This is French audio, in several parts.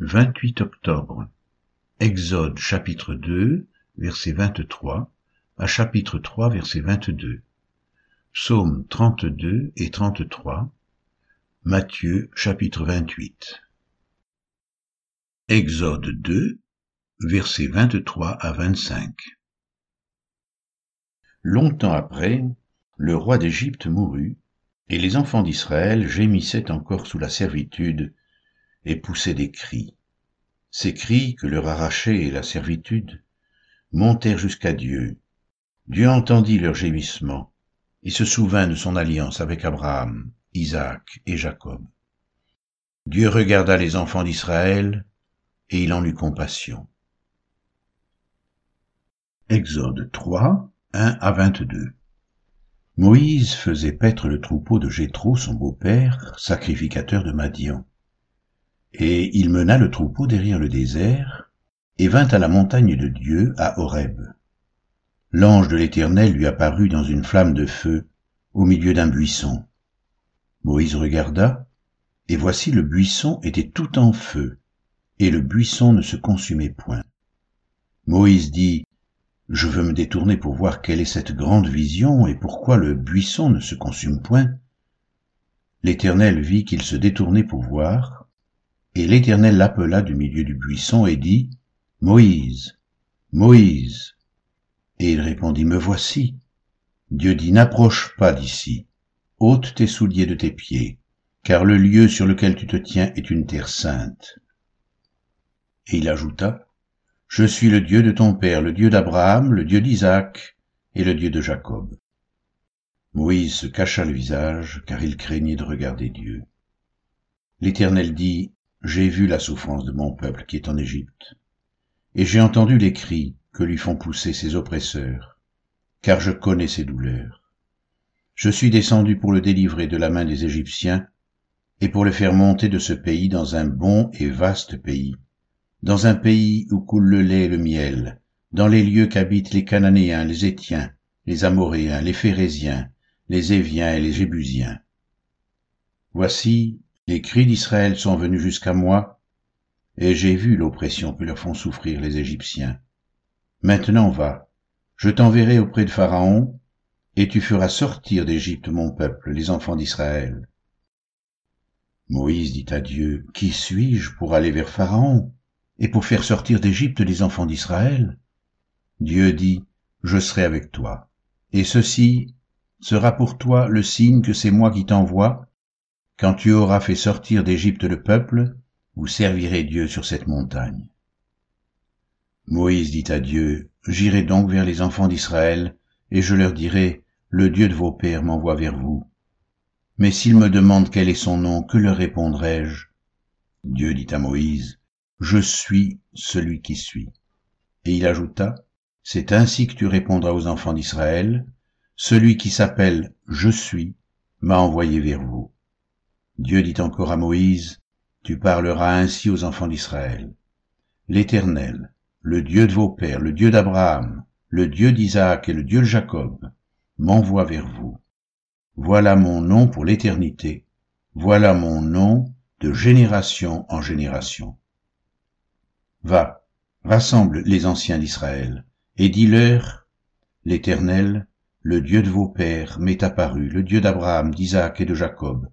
28 octobre. Exode chapitre 2, verset 23 à chapitre 3, verset 22. Psaume 32 et 33. Matthieu chapitre 28. Exode 2, versets 23 à 25. Longtemps après, le roi d'Égypte mourut, et les enfants d'Israël gémissaient encore sous la servitude et poussaient des cris. Ces cris que leur arrachait la servitude montèrent jusqu'à Dieu. Dieu entendit leurs gémissements et se souvint de son alliance avec Abraham, Isaac et Jacob. Dieu regarda les enfants d'Israël et il en eut compassion. Exode 3, 1 à 22 Moïse faisait paître le troupeau de Jéthro, son beau-père, sacrificateur de Madian. Et il mena le troupeau derrière le désert, et vint à la montagne de Dieu, à Horeb. L'ange de l'Éternel lui apparut dans une flamme de feu, au milieu d'un buisson. Moïse regarda, et voici le buisson était tout en feu, et le buisson ne se consumait point. Moïse dit, Je veux me détourner pour voir quelle est cette grande vision, et pourquoi le buisson ne se consume point. L'Éternel vit qu'il se détournait pour voir, et l'Éternel l'appela du milieu du buisson et dit, Moïse, Moïse. Et il répondit, Me voici. Dieu dit, N'approche pas d'ici, ôte tes souliers de tes pieds, car le lieu sur lequel tu te tiens est une terre sainte. Et il ajouta, Je suis le Dieu de ton père, le Dieu d'Abraham, le Dieu d'Isaac et le Dieu de Jacob. Moïse se cacha le visage, car il craignait de regarder Dieu. L'Éternel dit, j'ai vu la souffrance de mon peuple qui est en Égypte, et j'ai entendu les cris que lui font pousser ses oppresseurs, car je connais ses douleurs. Je suis descendu pour le délivrer de la main des Égyptiens, et pour le faire monter de ce pays dans un bon et vaste pays, dans un pays où coule le lait et le miel, dans les lieux qu'habitent les Cananéens, les Étiens, les Amoréens, les Phérésiens, les Éviens et les Jébusiens. Voici, les cris d'Israël sont venus jusqu'à moi, et j'ai vu l'oppression que leur font souffrir les Égyptiens. Maintenant va, je t'enverrai auprès de Pharaon, et tu feras sortir d'Égypte mon peuple, les enfants d'Israël. Moïse dit à Dieu, Qui suis-je pour aller vers Pharaon, et pour faire sortir d'Égypte les enfants d'Israël? Dieu dit, Je serai avec toi, et ceci sera pour toi le signe que c'est moi qui t'envoie, quand tu auras fait sortir d'Égypte le peuple, vous servirez Dieu sur cette montagne. Moïse dit à Dieu, J'irai donc vers les enfants d'Israël, et je leur dirai, Le Dieu de vos pères m'envoie vers vous. Mais s'ils me demandent quel est son nom, que leur répondrai-je? Dieu dit à Moïse, Je suis celui qui suis. Et il ajouta, C'est ainsi que tu répondras aux enfants d'Israël, Celui qui s'appelle Je suis m'a envoyé vers vous. Dieu dit encore à Moïse, Tu parleras ainsi aux enfants d'Israël. L'Éternel, le Dieu de vos pères, le Dieu d'Abraham, le Dieu d'Isaac et le Dieu de Jacob, m'envoie vers vous. Voilà mon nom pour l'éternité, voilà mon nom de génération en génération. Va, rassemble les anciens d'Israël, et dis-leur, L'Éternel, le Dieu de vos pères, m'est apparu, le Dieu d'Abraham, d'Isaac et de Jacob.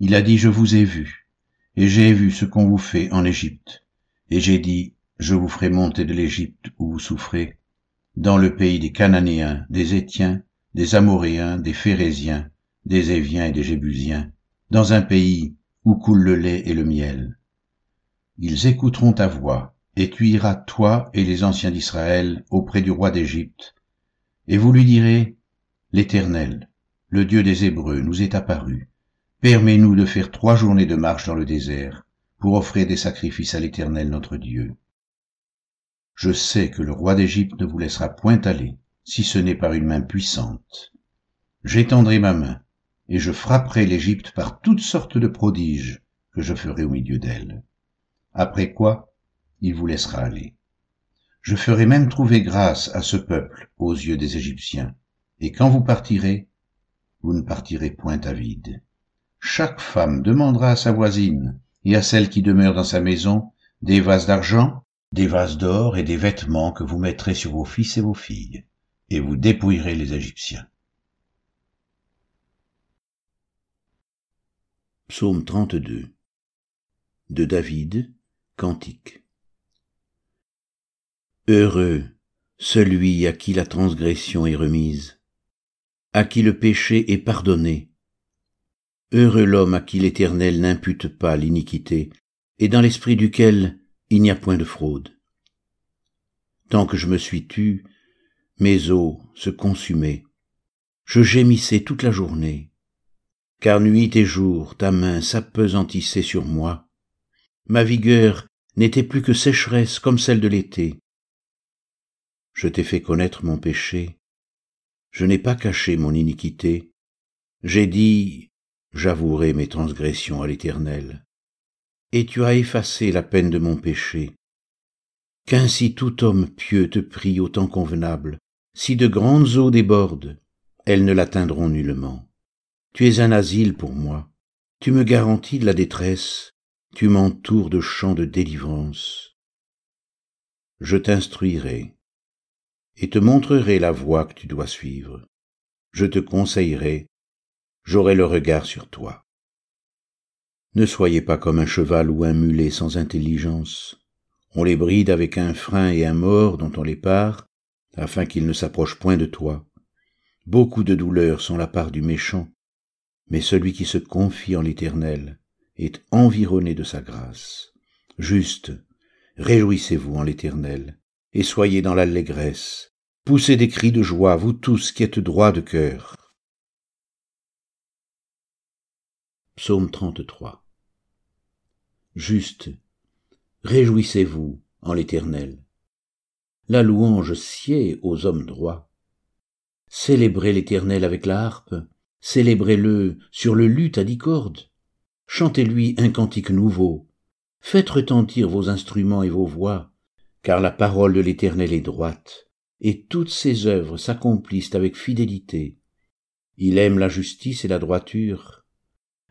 Il a dit, je vous ai vu, et j'ai vu ce qu'on vous fait en Égypte. Et j'ai dit, je vous ferai monter de l'Égypte où vous souffrez, dans le pays des Cananéens, des Étiens, des Amoréens, des Phérésiens, des Éviens et des Jébusiens, dans un pays où coule le lait et le miel. Ils écouteront ta voix, et tu iras, toi et les anciens d'Israël, auprès du roi d'Égypte, et vous lui direz, L'Éternel, le Dieu des Hébreux, nous est apparu, Permets-nous de faire trois journées de marche dans le désert pour offrir des sacrifices à l'Éternel notre Dieu. Je sais que le roi d'Égypte ne vous laissera point aller, si ce n'est par une main puissante. J'étendrai ma main, et je frapperai l'Égypte par toutes sortes de prodiges que je ferai au milieu d'elle. Après quoi, il vous laissera aller. Je ferai même trouver grâce à ce peuple aux yeux des Égyptiens, et quand vous partirez, vous ne partirez point à vide chaque femme demandera à sa voisine et à celle qui demeure dans sa maison des vases d'argent, des vases d'or et des vêtements que vous mettrez sur vos fils et vos filles, et vous dépouillerez les Égyptiens. Psaume 32 de David, Cantique Heureux celui à qui la transgression est remise, à qui le péché est pardonné. Heureux l'homme à qui l'Éternel n'impute pas l'iniquité, et dans l'esprit duquel il n'y a point de fraude. Tant que je me suis tu, mes os se consumaient, je gémissais toute la journée, car nuit et jour ta main s'appesantissait sur moi. Ma vigueur n'était plus que sécheresse comme celle de l'été. Je t'ai fait connaître mon péché, je n'ai pas caché mon iniquité, j'ai dit, j'avouerai mes transgressions à l'Éternel. Et tu as effacé la peine de mon péché. Qu'ainsi tout homme pieux te prie au temps convenable, si de grandes eaux débordent, elles ne l'atteindront nullement. Tu es un asile pour moi, tu me garantis de la détresse, tu m'entoures de chants de délivrance. Je t'instruirai et te montrerai la voie que tu dois suivre. Je te conseillerai, j'aurai le regard sur toi. Ne soyez pas comme un cheval ou un mulet sans intelligence. On les bride avec un frein et un mort dont on les part, afin qu'ils ne s'approchent point de toi. Beaucoup de douleurs sont la part du méchant, mais celui qui se confie en l'Éternel est environné de sa grâce. Juste, réjouissez-vous en l'Éternel, et soyez dans l'allégresse. Poussez des cris de joie, vous tous qui êtes droits de cœur. Psaume 33 Juste, réjouissez-vous en l'Éternel. La louange sied aux hommes droits. Célébrez l'Éternel avec la harpe, célébrez-le sur le luth à dix cordes. Chantez-lui un cantique nouveau, faites retentir vos instruments et vos voix, car la parole de l'Éternel est droite, et toutes ses œuvres s'accomplissent avec fidélité. Il aime la justice et la droiture.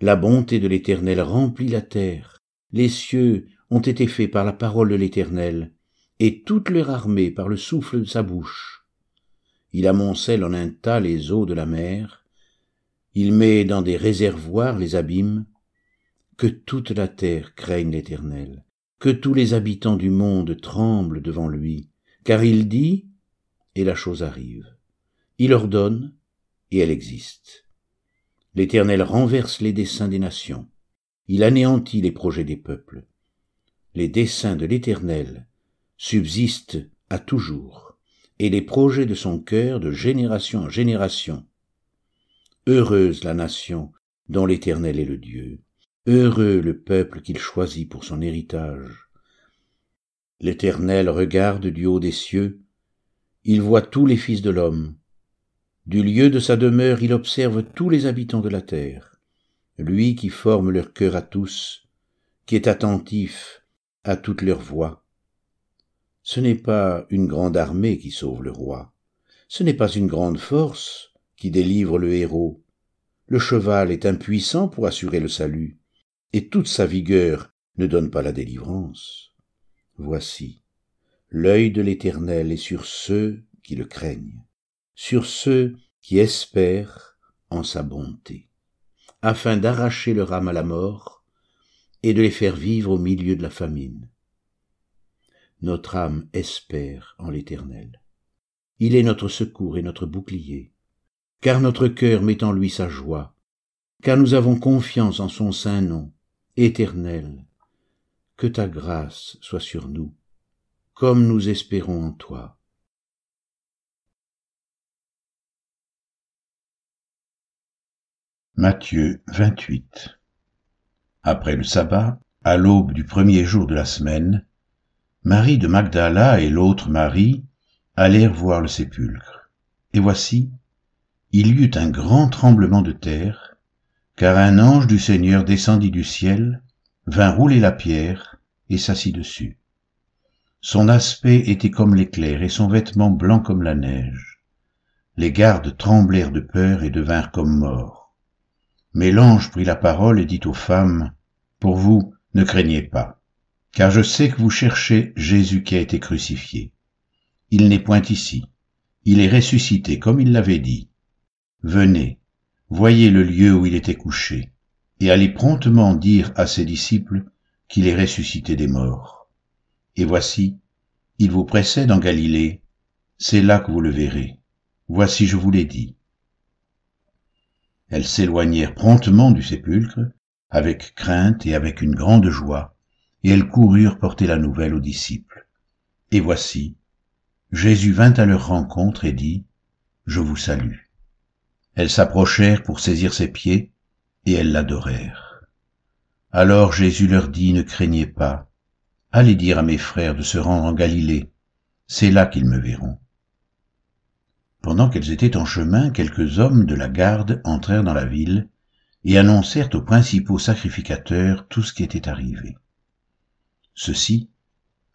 La bonté de l'Éternel remplit la terre. Les cieux ont été faits par la parole de l'Éternel, et toute leur armée par le souffle de sa bouche. Il amoncelle en un tas les eaux de la mer, il met dans des réservoirs les abîmes, que toute la terre craigne l'Éternel, que tous les habitants du monde tremblent devant lui, car il dit, et la chose arrive. Il ordonne, et elle existe. L'Éternel renverse les desseins des nations, il anéantit les projets des peuples. Les desseins de l'Éternel subsistent à toujours, et les projets de son cœur de génération en génération. Heureuse la nation dont l'Éternel est le Dieu. Heureux le peuple qu'il choisit pour son héritage. L'Éternel regarde du haut des cieux, il voit tous les fils de l'homme. Du lieu de sa demeure il observe tous les habitants de la terre, lui qui forme leur cœur à tous, qui est attentif à toutes leurs voix. Ce n'est pas une grande armée qui sauve le roi, ce n'est pas une grande force qui délivre le héros. Le cheval est impuissant pour assurer le salut et toute sa vigueur ne donne pas la délivrance. Voici, l'œil de l'Éternel est sur ceux qui le craignent, sur ceux qui espèrent en sa bonté, afin d'arracher leur âme à la mort et de les faire vivre au milieu de la famine. Notre âme espère en l'Éternel. Il est notre secours et notre bouclier, car notre cœur met en lui sa joie, car nous avons confiance en son saint nom. Éternel, que ta grâce soit sur nous, comme nous espérons en toi. Matthieu 28 Après le sabbat, à l'aube du premier jour de la semaine, Marie de Magdala et l'autre Marie allèrent voir le sépulcre. Et voici, il y eut un grand tremblement de terre, car un ange du Seigneur descendit du ciel, vint rouler la pierre et s'assit dessus. Son aspect était comme l'éclair et son vêtement blanc comme la neige. Les gardes tremblèrent de peur et devinrent comme morts. Mais l'ange prit la parole et dit aux femmes, Pour vous, ne craignez pas. car je sais que vous cherchez Jésus qui a été crucifié. Il n'est point ici. Il est ressuscité comme il l'avait dit. Venez, voyez le lieu où il était couché, et allez promptement dire à ses disciples qu'il est ressuscité des morts. Et voici, il vous précède en Galilée, c'est là que vous le verrez. Voici, je vous l'ai dit. Elles s'éloignèrent promptement du sépulcre, avec crainte et avec une grande joie, et elles coururent porter la nouvelle aux disciples. Et voici, Jésus vint à leur rencontre et dit, Je vous salue. Elles s'approchèrent pour saisir ses pieds, et elles l'adorèrent. Alors Jésus leur dit, Ne craignez pas, allez dire à mes frères de se rendre en Galilée, c'est là qu'ils me verront. Pendant qu'elles étaient en chemin, quelques hommes de la garde entrèrent dans la ville et annoncèrent aux principaux sacrificateurs tout ce qui était arrivé. Ceux-ci,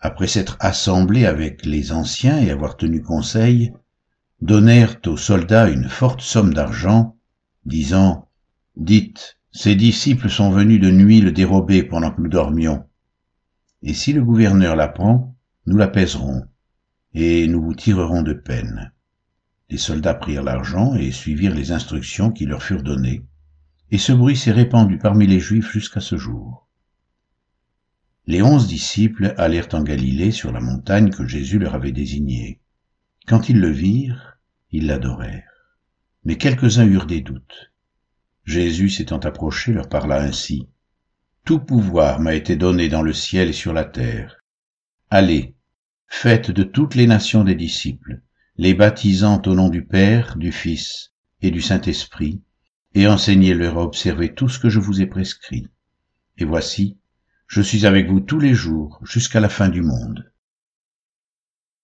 après s'être assemblés avec les anciens et avoir tenu conseil, donnèrent aux soldats une forte somme d'argent, disant, Dites, ces disciples sont venus de nuit le dérober pendant que nous dormions. Et si le gouverneur l'apprend, nous l'apaiserons, et nous vous tirerons de peine. Les soldats prirent l'argent et suivirent les instructions qui leur furent données, et ce bruit s'est répandu parmi les Juifs jusqu'à ce jour. Les onze disciples allèrent en Galilée sur la montagne que Jésus leur avait désignée. Quand ils le virent, ils l'adorèrent. Mais quelques-uns eurent des doutes. Jésus s'étant approché leur parla ainsi. Tout pouvoir m'a été donné dans le ciel et sur la terre. Allez, faites de toutes les nations des disciples, les baptisant au nom du Père, du Fils et du Saint-Esprit, et enseignez-leur à observer tout ce que je vous ai prescrit. Et voici, je suis avec vous tous les jours jusqu'à la fin du monde.